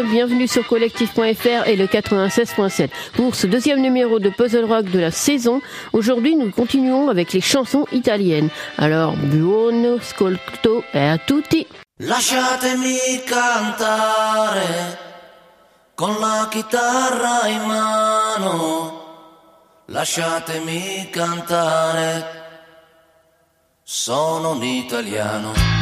bienvenue sur collectif.fr et le 96.7 pour ce deuxième numéro de Puzzle Rock de la saison. Aujourd'hui, nous continuons avec les chansons italiennes. Alors, buono ascolto e a tutti. Lasciatemi cantare con la chitarra in mano. Lasciatemi cantare. Sono un italiano.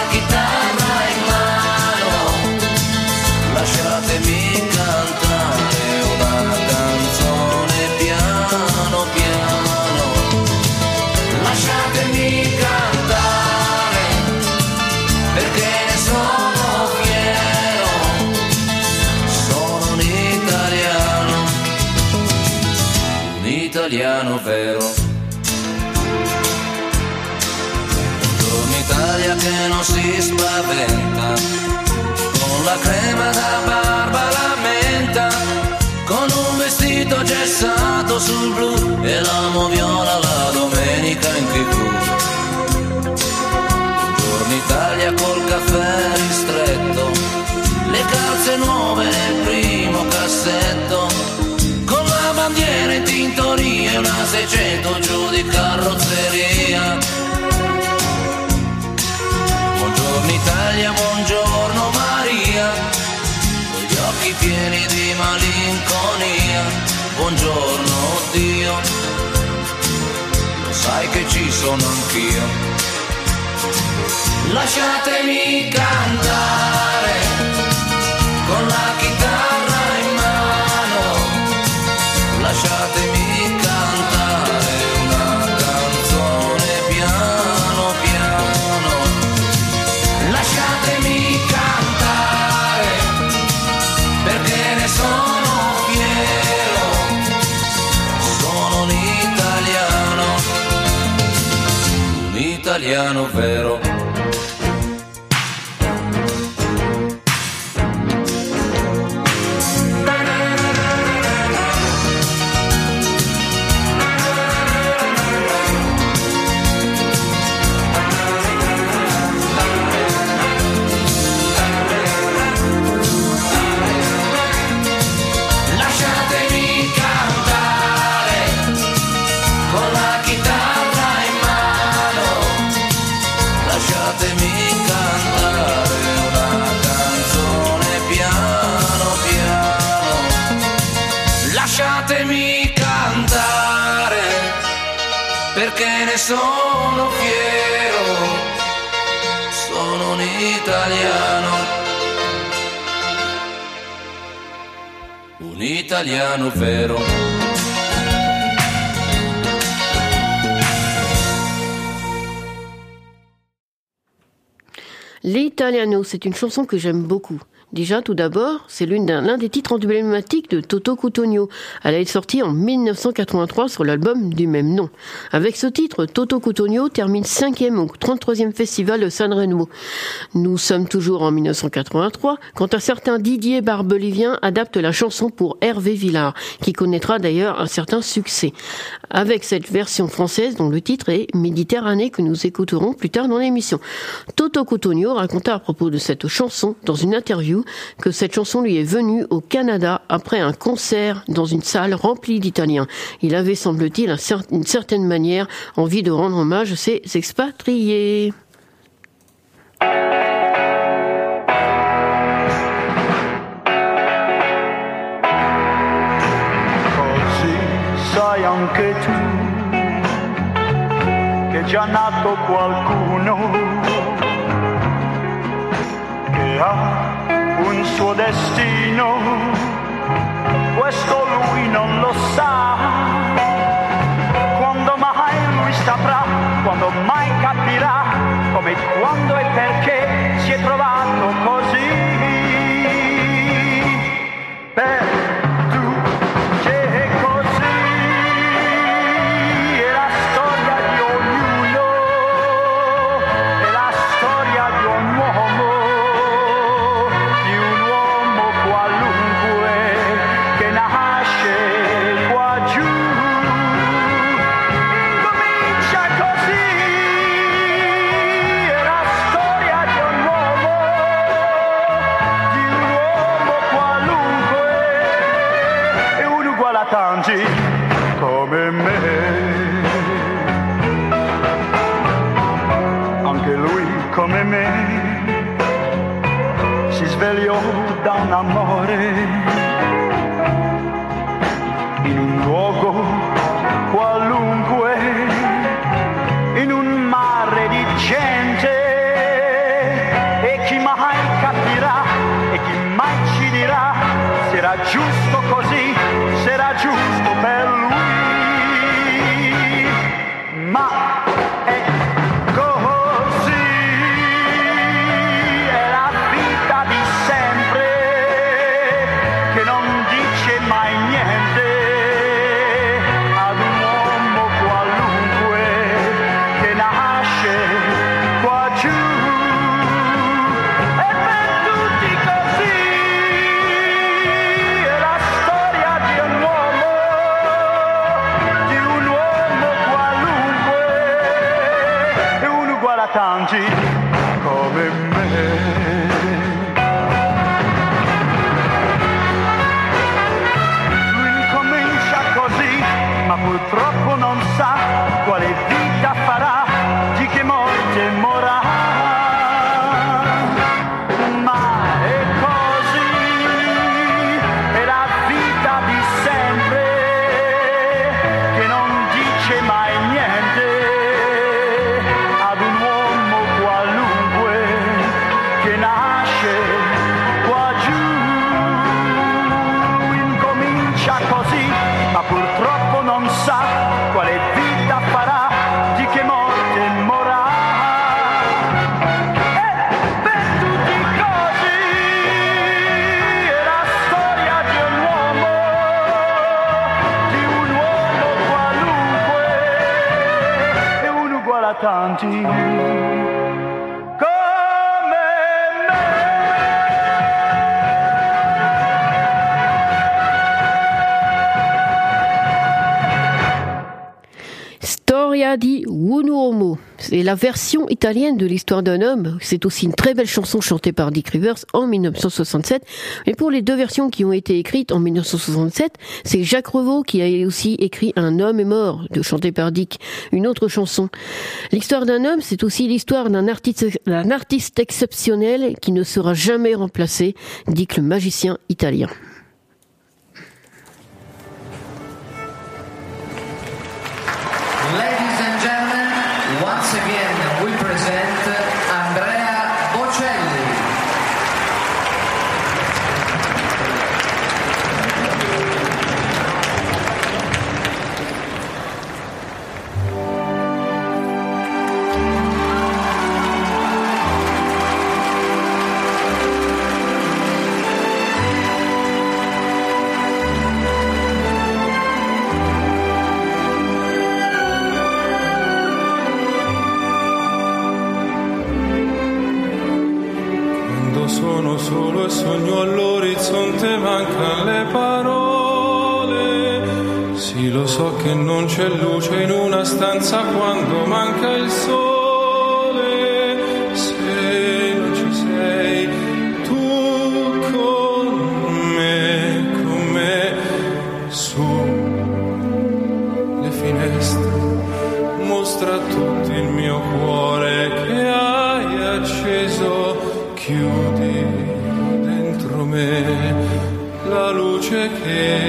non si spaventa, con la crema da barba la menta, con un vestito gessato sul blu e l'amo viola Buongiorno Dio, lo sai che ci sono anch'io. Lasciatemi cantare con la chitarra in mano, lasciatemi italiano vero. C'est une chanson que j'aime beaucoup. Déjà, tout d'abord, c'est l'un des titres emblématiques de Toto Cutugno. Elle est sortie en 1983 sur l'album du même nom. Avec ce titre, Toto Cutugno termine cinquième au 33e festival de Sanremo. Nous sommes toujours en 1983 quand un certain Didier Barbelivien adapte la chanson pour Hervé Villard, qui connaîtra d'ailleurs un certain succès. Avec cette version française dont le titre est Méditerranée que nous écouterons plus tard dans l'émission. Toto Cutugno raconta à propos de cette chanson dans une interview que cette chanson lui est venue au Canada après un concert dans une salle remplie d'Italiens. Il avait, semble-t-il, une certaine manière envie de rendre hommage à ses expatriés. Suo destino, questo lui non lo sa. Quando mai lui saprà, quando mai capirà, come quando e perché si è trovato così. Dit Wunuomo. C'est la version italienne de l'histoire d'un homme. C'est aussi une très belle chanson chantée par Dick Rivers en 1967. Mais pour les deux versions qui ont été écrites en 1967, c'est Jacques Revaux qui a aussi écrit Un homme est mort, de chanter par Dick, une autre chanson. L'histoire d'un homme, c'est aussi l'histoire d'un artiste, d'un artiste exceptionnel qui ne sera jamais remplacé, Dick le magicien italien. Ladies Non c'è luce in una stanza quando manca il sole. Se non ci sei tu con me, con me, su le finestre, mostra tutto il mio cuore che hai acceso. Chiudi dentro me la luce che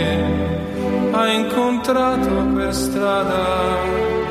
incontrato per strada.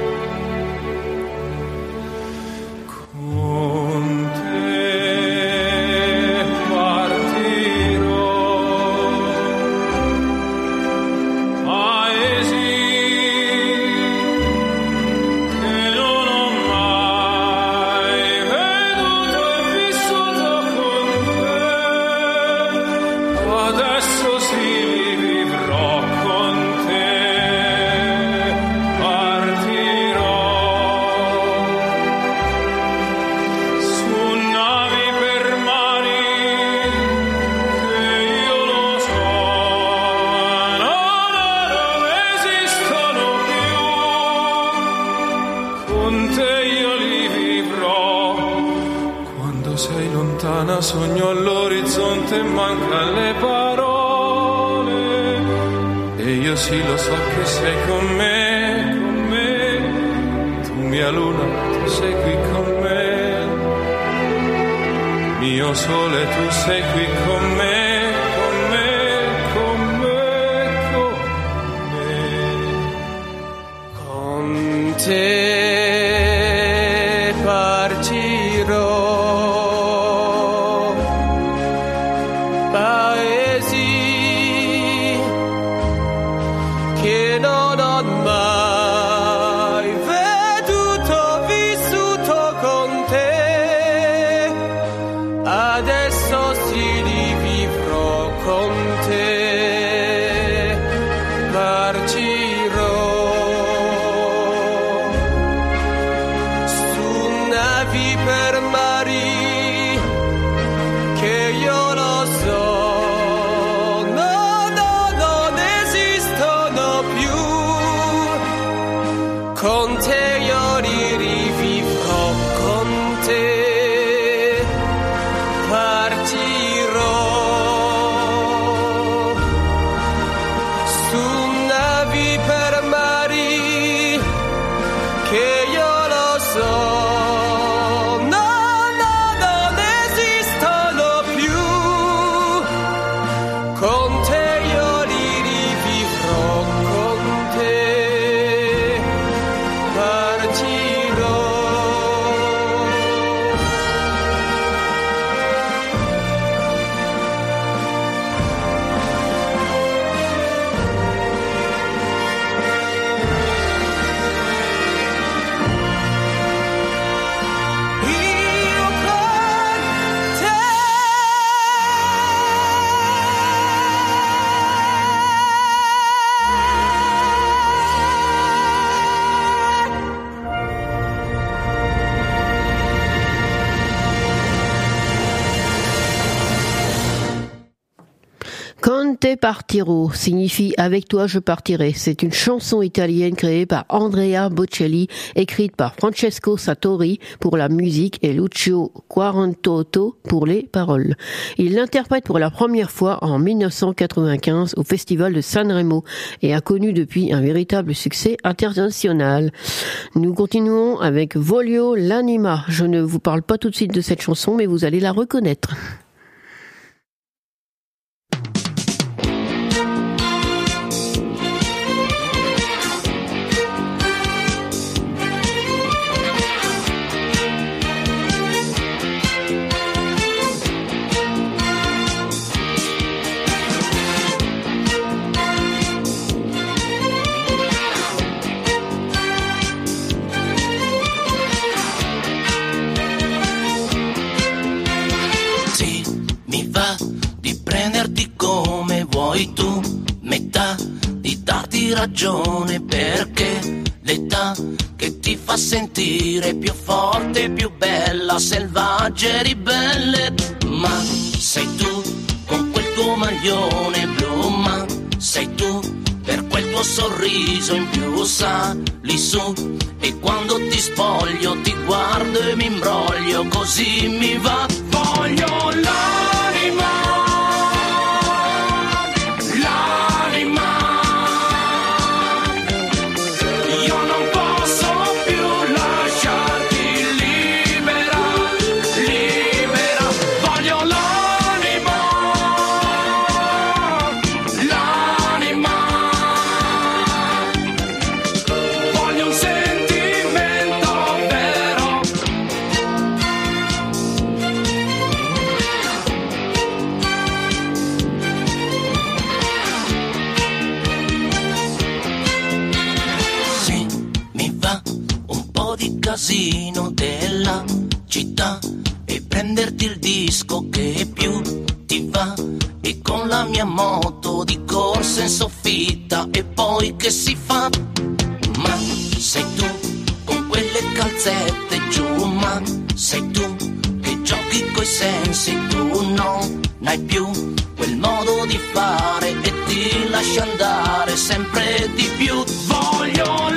Happy Marie. Partiro signifie avec toi je partirai. C'est une chanson italienne créée par Andrea Bocelli, écrite par Francesco Sartori pour la musique et Lucio Quarantotto pour les paroles. Il l'interprète pour la première fois en 1995 au Festival de Sanremo et a connu depuis un véritable succès international. Nous continuons avec Volio l'anima. Je ne vous parle pas tout de suite de cette chanson, mais vous allez la reconnaître. Vuoi tu, metà di darti ragione perché l'età che ti fa sentire più forte, più bella, selvaggia e ribelle, ma sei tu con quel tuo maglione blu, ma sei tu per quel tuo sorriso in più sali su. E quando ti spoglio ti guardo e mi imbroglio così mi va. Voglio l'anima prenderti il disco che più ti va e con la mia moto di corsa in soffitta e poi che si fa? Ma sei tu con quelle calzette giù, ma sei tu che giochi coi sensi, tu no, n'hai più quel modo di fare e ti lasci andare sempre di più. Voglio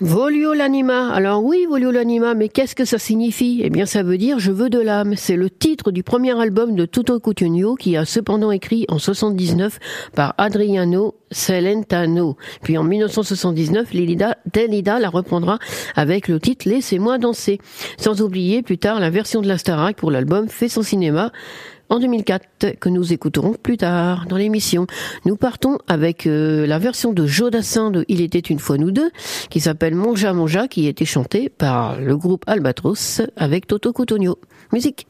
Volio l'anima. Alors oui, Volio l'anima, mais qu'est-ce que ça signifie? Eh bien, ça veut dire je veux de l'âme. C'est le titre du premier album de Cutugno qui a cependant écrit en 79 par Adriano Celentano. Puis en 1979, Lilida, Delida la reprendra avec le titre Laissez-moi danser. Sans oublier plus tard la version de la pour l'album fait son cinéma en 2004 que nous écouterons plus tard dans l'émission. Nous partons avec euh, la version de Jodassin de Il était une fois nous deux qui s'appelle Monja Monja qui a été chantée par le groupe Albatros avec Toto Cotogno. Musique.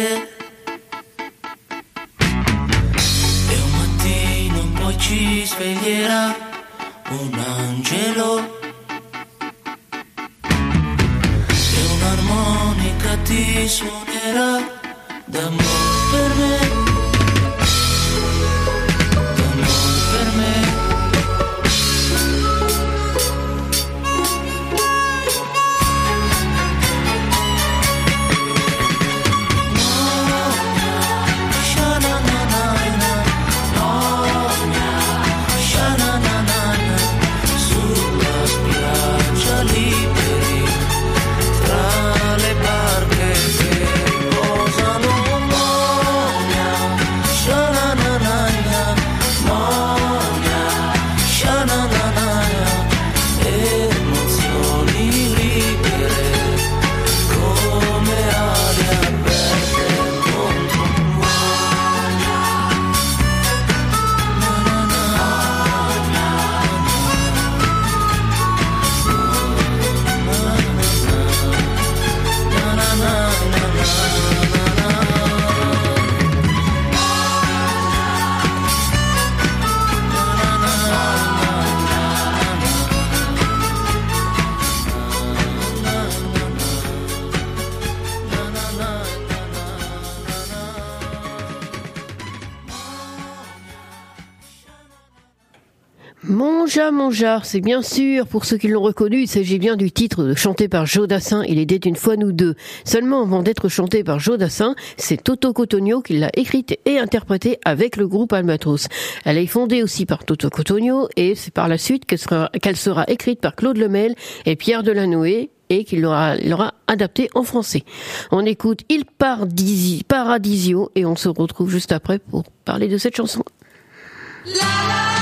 yeah. C'est bien sûr, pour ceux qui l'ont reconnu, il s'agit bien du titre chanté par Joe Dassin, Il était une fois nous deux. Seulement, avant d'être chanté par Joe Dassin, c'est Toto Cotogno qui l'a écrite et interprétée avec le groupe Albatros. Elle est fondée aussi par Toto Cotogno et c'est par la suite qu'elle sera, écrite par Claude Lemel et Pierre Delanoë et qu'il l'aura, l'aura adapté en français. On écoute Il Paradisio et on se retrouve juste après pour parler de cette chanson. La, la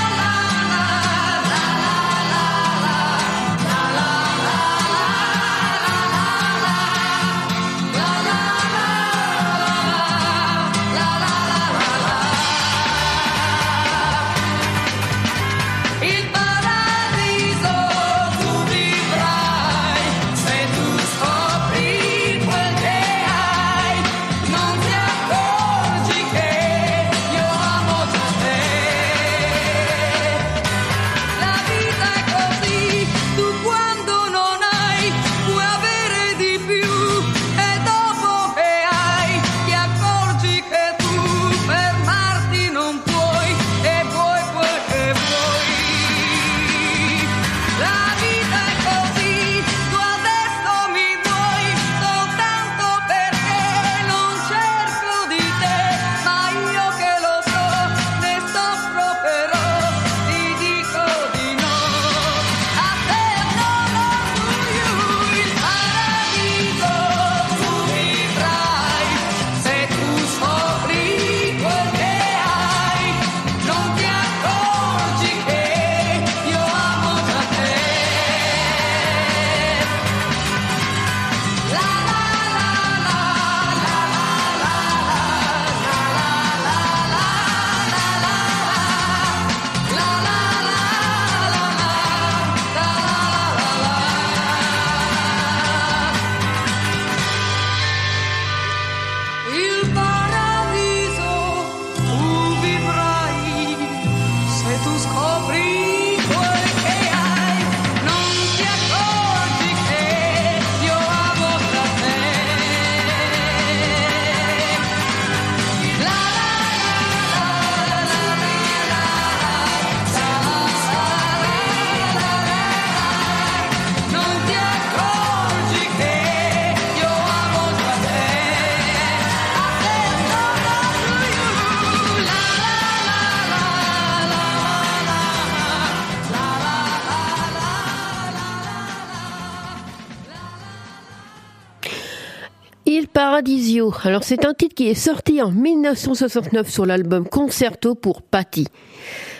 Alors c'est un titre qui est sorti en 1969 sur l'album Concerto pour Patti.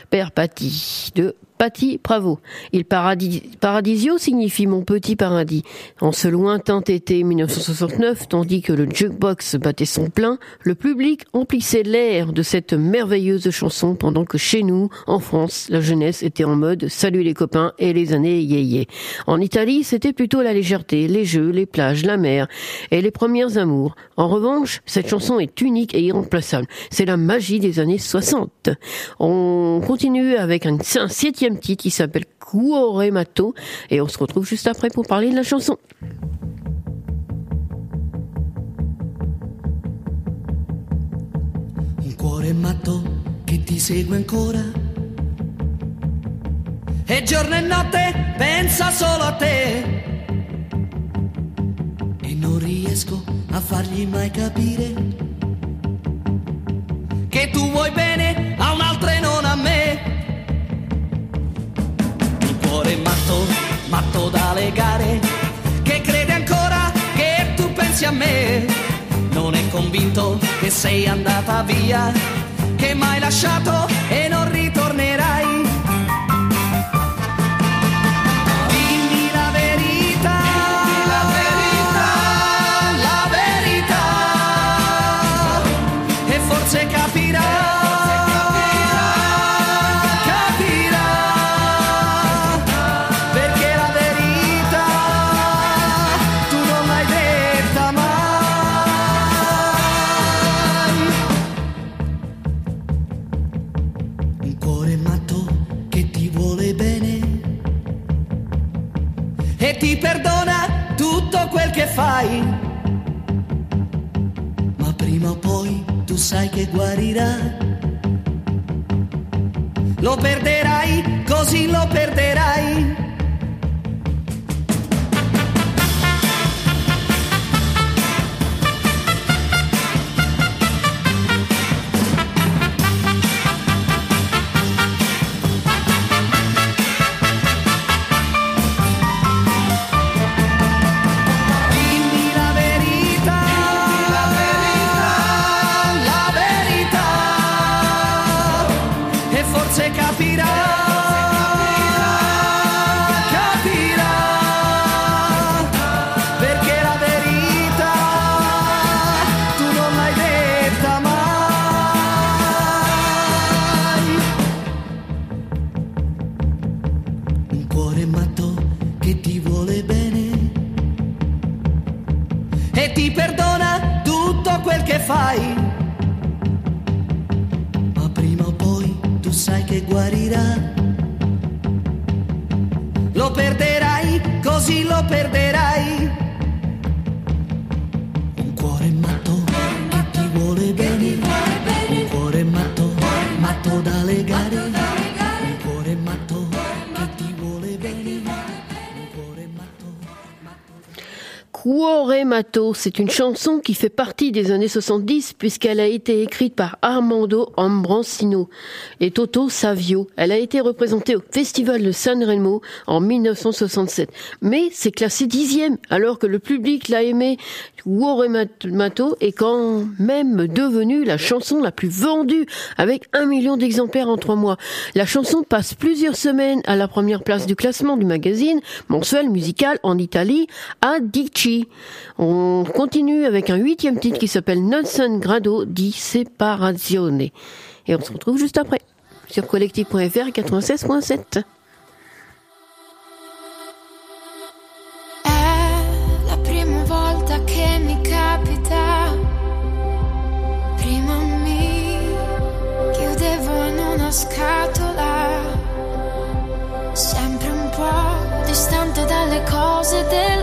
Père Patti de Patti Bravo. Il paradis, paradisio signifie mon petit paradis. En ce lointain été 1969, tandis que le jukebox battait son plein, le public emplissait l'air de cette merveilleuse chanson pendant que chez nous, en France, la jeunesse était en mode salut les copains et les années yéyé. En Italie, c'était plutôt la légèreté, les jeux, les plages, la mer et les premières amours. En revanche, cette chanson est unique et irremplaçable. C'est la magie des années 60. On continue avec un septième titre qui s'appelle Cuore Matto. Et on se retrouve juste après pour parler de la chanson. Un cuore matto che ti segue ancora. E giorno e notte pensa solo a te. E non riesco a fargli mai capire pensi a me. Non è convinto che sei andata via, che m'hai lasciato e non ritornerai fai, ma prima o poi tu sai che guarirà. lo perderai, così lo perderai. Perderai, così lo perderai. Un cuore matto che ti vuole bene. Un cuore matto, matto da legare. Cuore Mato, c'est une chanson qui fait partie des années 70 puisqu'elle a été écrite par Armando Ambrosino et Toto Savio. Elle a été représentée au Festival de San Remo en 1967. Mais c'est classé dixième alors que le public l'a aimé. Cuore Mato est quand même devenue la chanson la plus vendue avec un million d'exemplaires en trois mois. La chanson passe plusieurs semaines à la première place du classement du magazine mensuel musical en Italie à Dici. On continue avec un huitième titre qui s'appelle Non grado di separazione. Et on se retrouve juste après sur collectif.fr 96.7. È la prima volta che mi capita. Prima mi chiudevo in una scatola, sempre un po' distante dalle cose della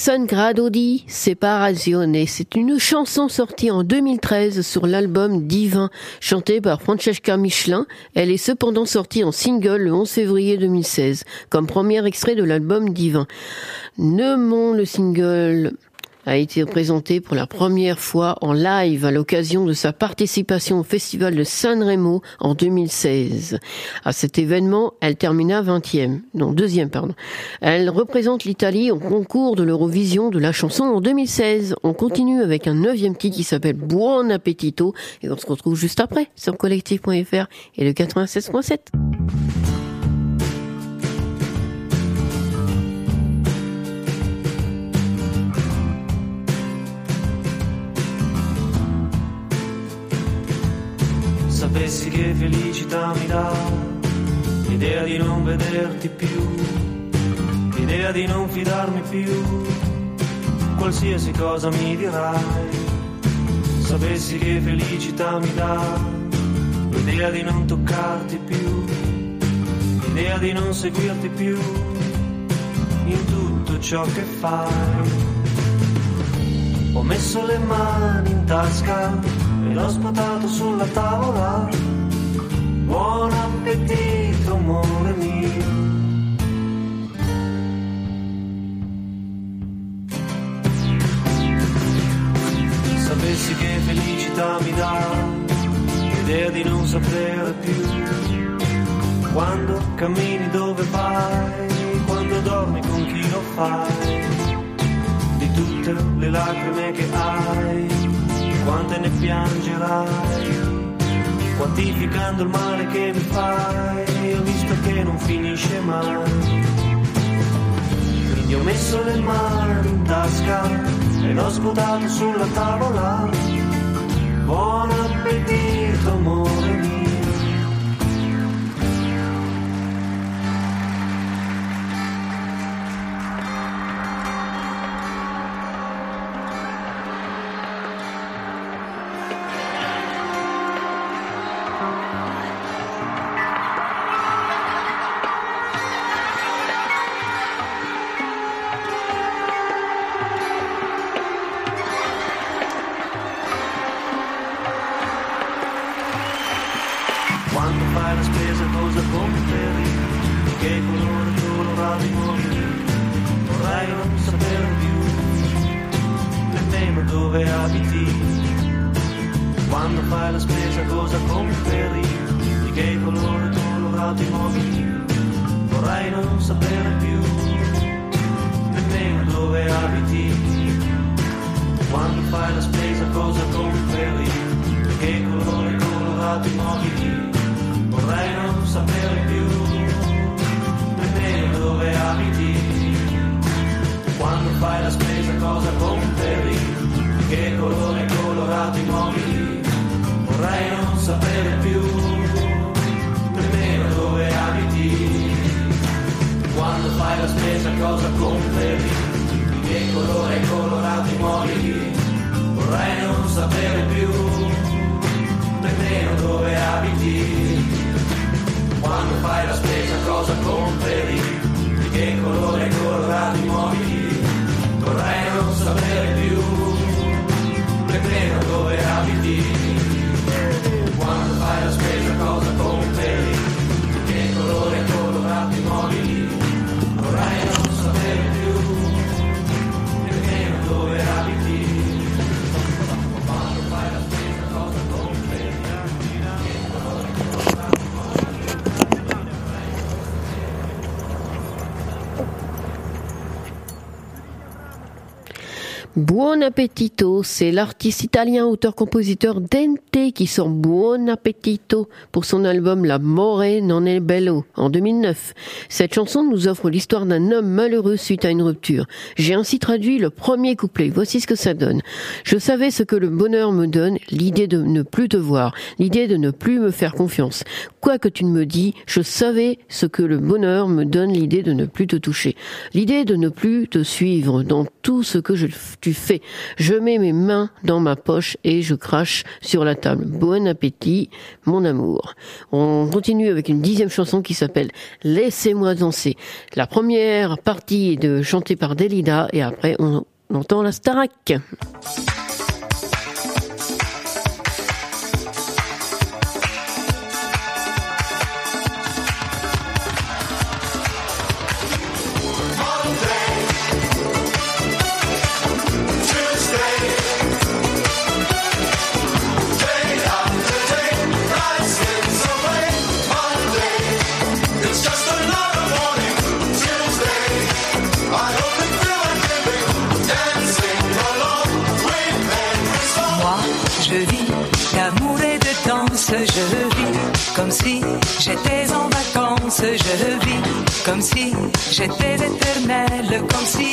Nessun grado di separazione, c'est une chanson sortie en 2013 sur l'album Divin, chantée par Francesca Michelin. Elle est cependant sortie en single le 11 février 2016, comme premier extrait de l'album Divin. Neumont le single a été présenté pour la première fois en live à l'occasion de sa participation au Festival de Sanremo en 2016. À cet événement, elle termina 20e, non deuxième pardon. Elle représente l'Italie au concours de l'Eurovision de la chanson en 2016. On continue avec un neuvième titre qui s'appelle Buon Appetito et on se retrouve juste après sur collectif.fr et le 96.7. sapessi che felicità mi dà l'idea di non vederti più, l'idea di non fidarmi più, qualsiasi cosa mi dirai. Sapessi che felicità mi dà l'idea di non toccarti più, l'idea di non seguirti più in tutto ciò che fai. Ho messo le mani in tasca l'ho sputato sulla tavola. Buon appetito, amore mio. Sapessi che felicità mi dà l'idea di non sapere più quando cammini dove vai, quando dormi con chi lo fai, di tutte le lacrime che hai quante ne piangerai, quantificando il male che mi fai, ho visto che non finisce mai. Quindi ho messo le mani in tasca e l'ho sputato sulla tavola. Buon appetito, amore mio. Buon appetito, c'est l'artiste italien auteur-compositeur Dente qui sort Buon appetito pour son album La More non è bello en 2009. Cette chanson nous offre l'histoire d'un homme malheureux suite à une rupture. J'ai ainsi traduit le premier couplet. Voici ce que ça donne. Je savais ce que le bonheur me donne, l'idée de ne plus te voir, l'idée de ne plus me faire confiance. Quoi que tu ne me dis, je savais ce que le bonheur me donne, l'idée de ne plus te toucher, l'idée de ne plus te suivre dans tout ce que tu fait. Je mets mes mains dans ma poche et je crache sur la table. Bon appétit, mon amour. On continue avec une dixième chanson qui s'appelle Laissez-moi danser. La première partie est de chantée par Delida et après on entend la Starac. J'étais éternelle, comme si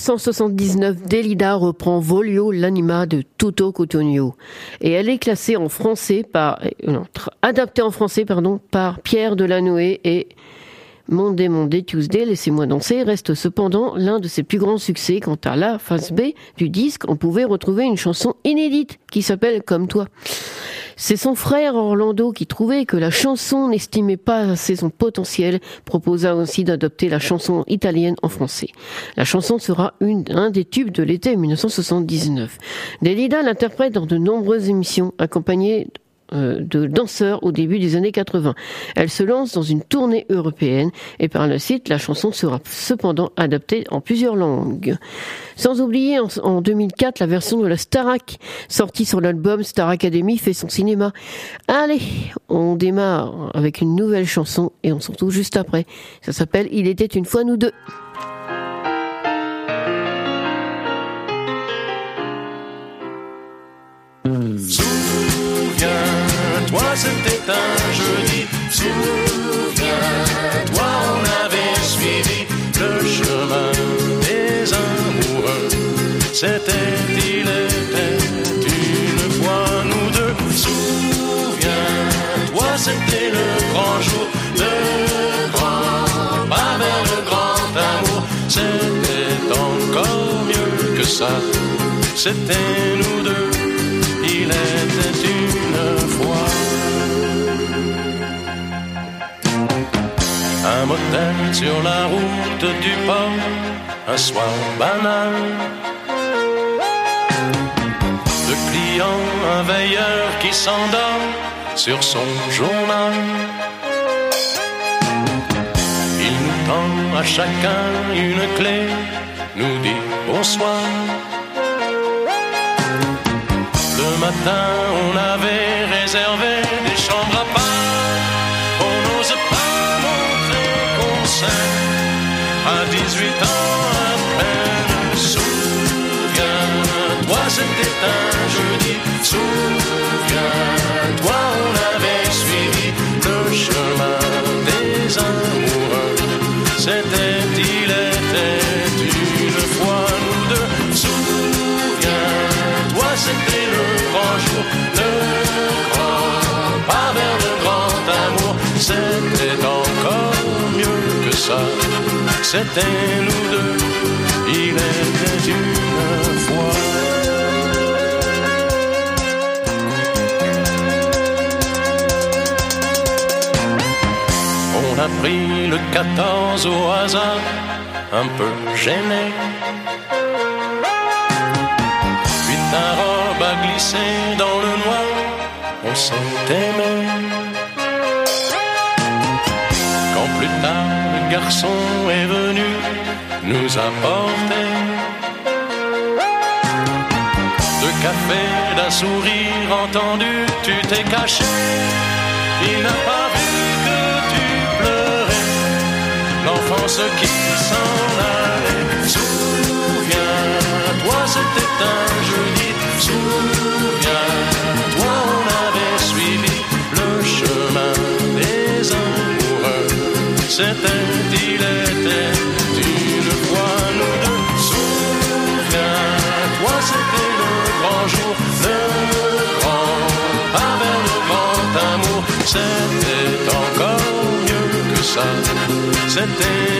1979, Delida reprend Volio, l'anima de Toto Cotugno. Et elle est classée en français par, euh, adaptée en français, pardon, par Pierre Delanoë et Monday Monday Tuesday, Laissez-moi danser, reste cependant l'un de ses plus grands succès. Quant à la face B du disque, on pouvait retrouver une chanson inédite qui s'appelle Comme toi. C'est son frère Orlando qui trouvait que la chanson n'estimait pas assez son potentiel, proposa aussi d'adopter la chanson italienne en français. La chanson sera un des tubes de l'été 1979. Delida l'interprète dans de nombreuses émissions, accompagnée de danseurs au début des années 80. Elle se lance dans une tournée européenne et par la suite, la chanson sera cependant adaptée en plusieurs langues. Sans oublier en, en 2004 la version de la Starac sortie sur l'album Star Academy fait son cinéma. Allez, on démarre avec une nouvelle chanson et on se retrouve juste après. Ça s'appelle Il était une fois nous deux. Souviens-toi, c'était un jeudi. Souviens-toi, on avait suivi le chemin des amoureux. C'était, il était une fois nous deux. Souviens-toi, c'était le grand jour, le grand pas vers le grand amour. C'était encore mieux que ça. C'était nous deux. Il était un motel sur la route du port, un soir banal. De client, un veilleur qui s'endort sur son journal. Il nous tend à chacun une clé, nous dit bonsoir. Le matin, on avait réservé 18 ans à peine, souviens-toi, c'était un jeudi. Souviens-toi, on avait suivi le chemin des amoureux. C'était, il était une fois nous deux. Souviens-toi, c'était le grand jour, le grand pas vers le grand amour. C'était encore mieux que ça. C'était nous deux, il était une fois. On a pris le 14 au hasard, un peu gêné. Puis ta robe a glissé dans le noir, on s'est aimé. Quand plus tard le garçon est venu nous apporter deux cafés d'un sourire entendu, tu t'es caché. Il n'a pas vu que tu pleurais, l'enfance qui s'en allait. Souviens-toi, c'était un jeudi. Souviens-toi, on avait suivi le chemin des amoureux. C'était, il était C'était encore mieux que ça. C'était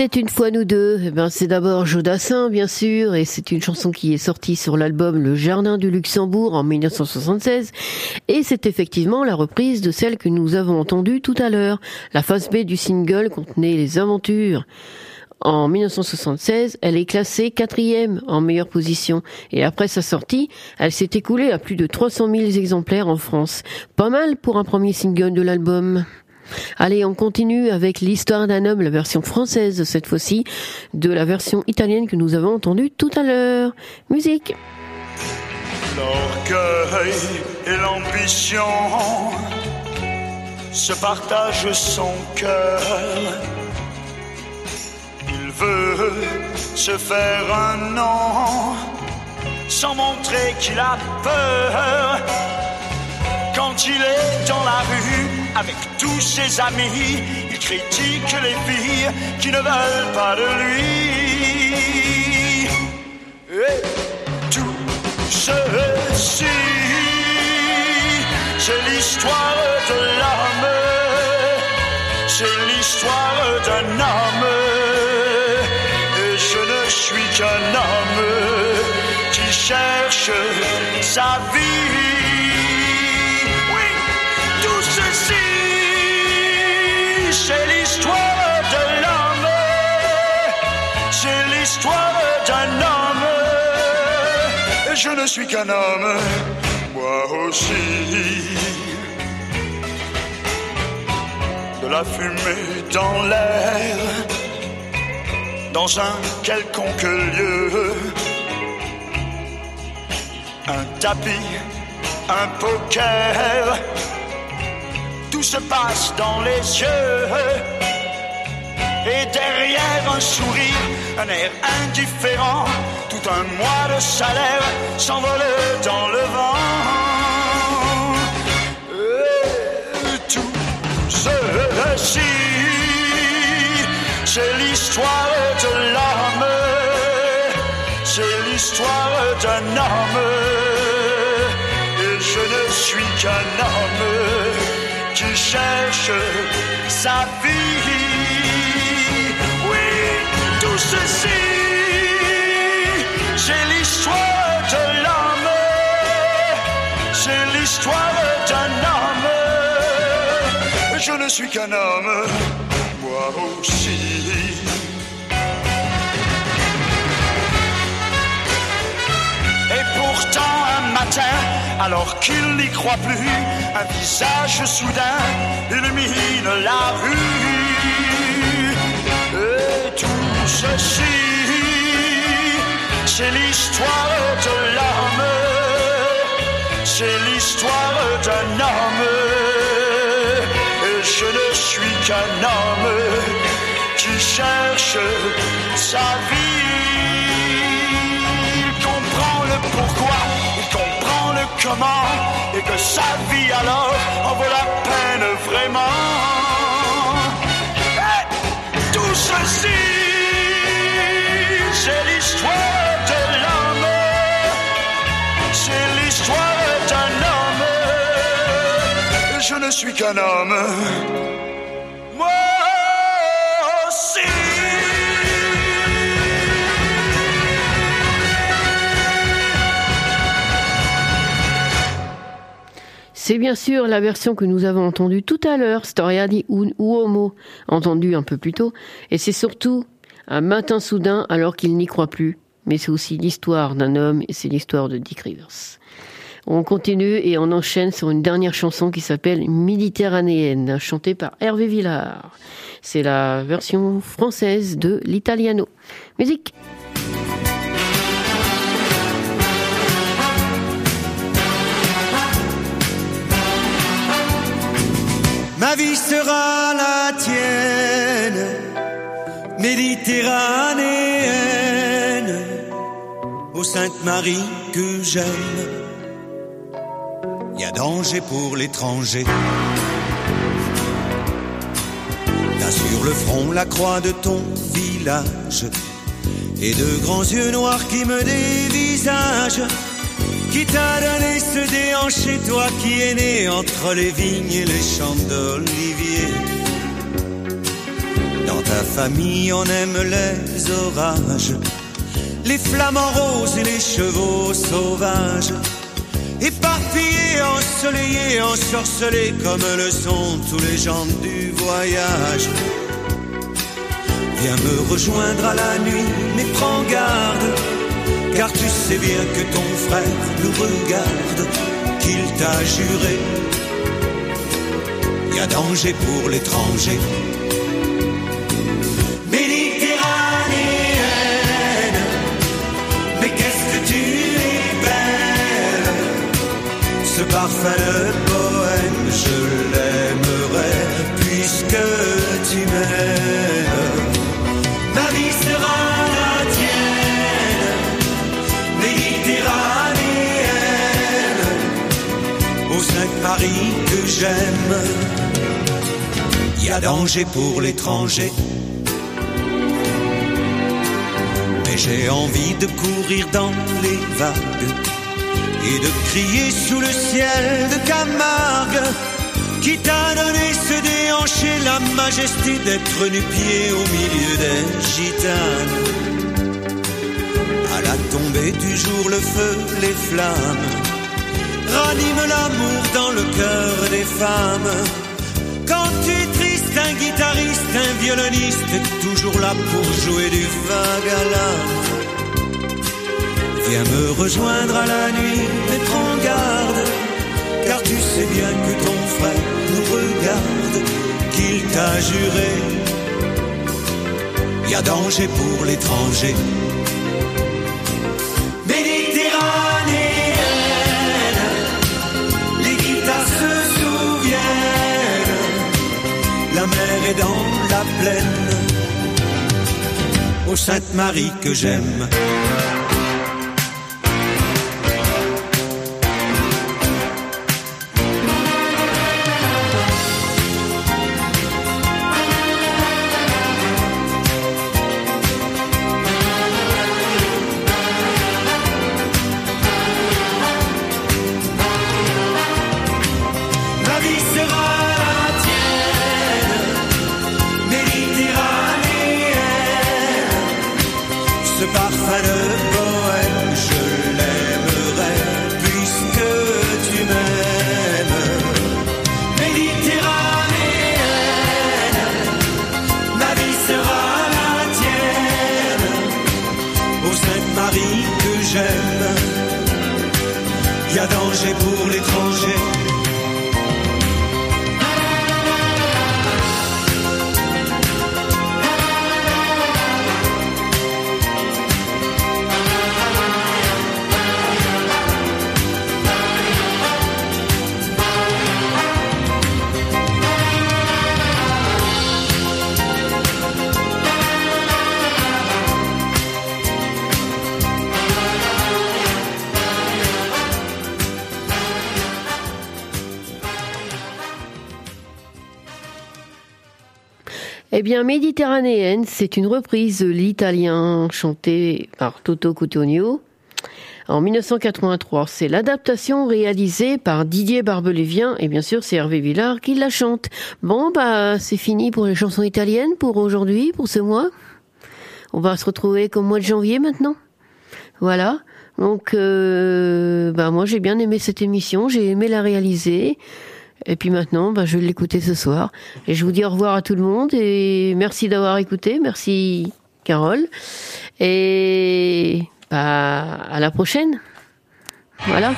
Était une fois nous deux. Eh ben, c'est d'abord Jodassin, bien sûr, et c'est une chanson qui est sortie sur l'album Le Jardin du Luxembourg en 1976. Et c'est effectivement la reprise de celle que nous avons entendue tout à l'heure. La face B du single contenait les aventures. En 1976, elle est classée quatrième en meilleure position et après sa sortie, elle s'est écoulée à plus de 300 000 exemplaires en France. Pas mal pour un premier single de l'album. Allez, on continue avec l'histoire d'un homme, la version française cette fois-ci, de la version italienne que nous avons entendue tout à l'heure. Musique. L'orgueil et l'ambition se partagent son cœur. Il veut se faire un nom sans montrer qu'il a peur. Quand il est dans la rue tous ses amis, il critique les filles qui ne veulent pas de lui. Et tout ceci, c'est l'histoire de l'homme, c'est l'histoire d'un homme. Et je ne suis qu'un homme qui cherche sa vie. Je ne suis qu'un homme, moi aussi. De la fumée dans l'air, dans un quelconque lieu. Un tapis, un poker, tout se passe dans les yeux. Et derrière un sourire, un air indifférent, tout un mois de salaire s'envole dans le vent. Et tout ceci, c'est l'histoire de l'homme, c'est l'histoire d'un homme. Et je ne suis qu'un homme qui cherche sa vie. Qu'un homme, moi aussi. Et pourtant un matin, alors qu'il n'y croit plus, un visage soudain illumine la rue. Et tout ceci, c'est l'histoire de l'homme, c'est l'histoire d'un homme. Qu'un homme qui cherche sa vie. Il comprend le pourquoi, il comprend le comment, et que sa vie alors en vaut la peine vraiment. Tout ceci, c'est l'histoire de l'homme, c'est l'histoire d'un homme. Je ne suis qu'un homme. C'est bien sûr la version que nous avons entendue tout à l'heure, Storia di un uomo, entendue un peu plus tôt, et c'est surtout un matin soudain alors qu'il n'y croit plus, mais c'est aussi l'histoire d'un homme et c'est l'histoire de Dick Rivers. On continue et on enchaîne sur une dernière chanson qui s'appelle Méditerranéenne, chantée par Hervé Villard. C'est la version française de l'italiano. Musique Ma vie sera la tienne, méditerranéenne, ô Sainte Marie que j'aime. Y a danger pour l'étranger. T'as sur le front la croix de ton village et de grands yeux noirs qui me dévisagent. Qui t'a donné ce déhanché, toi qui es né entre les vignes et les champs d'olivier Dans ta famille, on aime les orages, les flamants roses et les chevaux sauvages. Éparpillés, ensoleillés, ensorcelés comme le sont tous les gens du voyage. Viens me rejoindre à la nuit, mais prends garde, car tu sais bien que ton frère nous regarde, qu'il t'a juré. Y a danger pour l'étranger. Méditerranéenne, mais qu'est-ce que tu es belle Ce parfum de poème, je l'aimerais puisque tu m'aimes. J'aime. Il y a danger pour l'étranger. Mais j'ai envie de courir dans les vagues et de crier sous le ciel de Camargue qui t'a donné ce déhanché la majesté d'être nu-pied au milieu des gitanes. À la tombée du jour, le feu, les flammes raniment l'amour dans le cœur des femmes. Quand tu es triste, un guitariste, un violoniste toujours là pour jouer du vague à. Viens me rejoindre à la nuit, mettre en garde, car tu sais bien que ton frère nous regarde, qu'il t'a juré. Y a danger pour l'étranger. Est dans la plaine, ô Sainte Marie que j'aime. J'aime, y a danger pour l'étranger. Bien, Méditerranéenne, c'est une reprise de l'italien chanté par Toto Cutugno en 1983. C'est l'adaptation réalisée par Didier Barbelivien et bien sûr c'est Hervé Villard qui la chante. Bon, bah c'est fini pour les chansons italiennes pour aujourd'hui, pour ce mois. On va se retrouver comme mois de janvier maintenant. Voilà. Donc, euh, bah moi j'ai bien aimé cette émission, j'ai aimé la réaliser. Et puis maintenant, bah, je vais l'écouter ce soir. Et je vous dis au revoir à tout le monde et merci d'avoir écouté. Merci Carole. Et bah, à la prochaine. Voilà.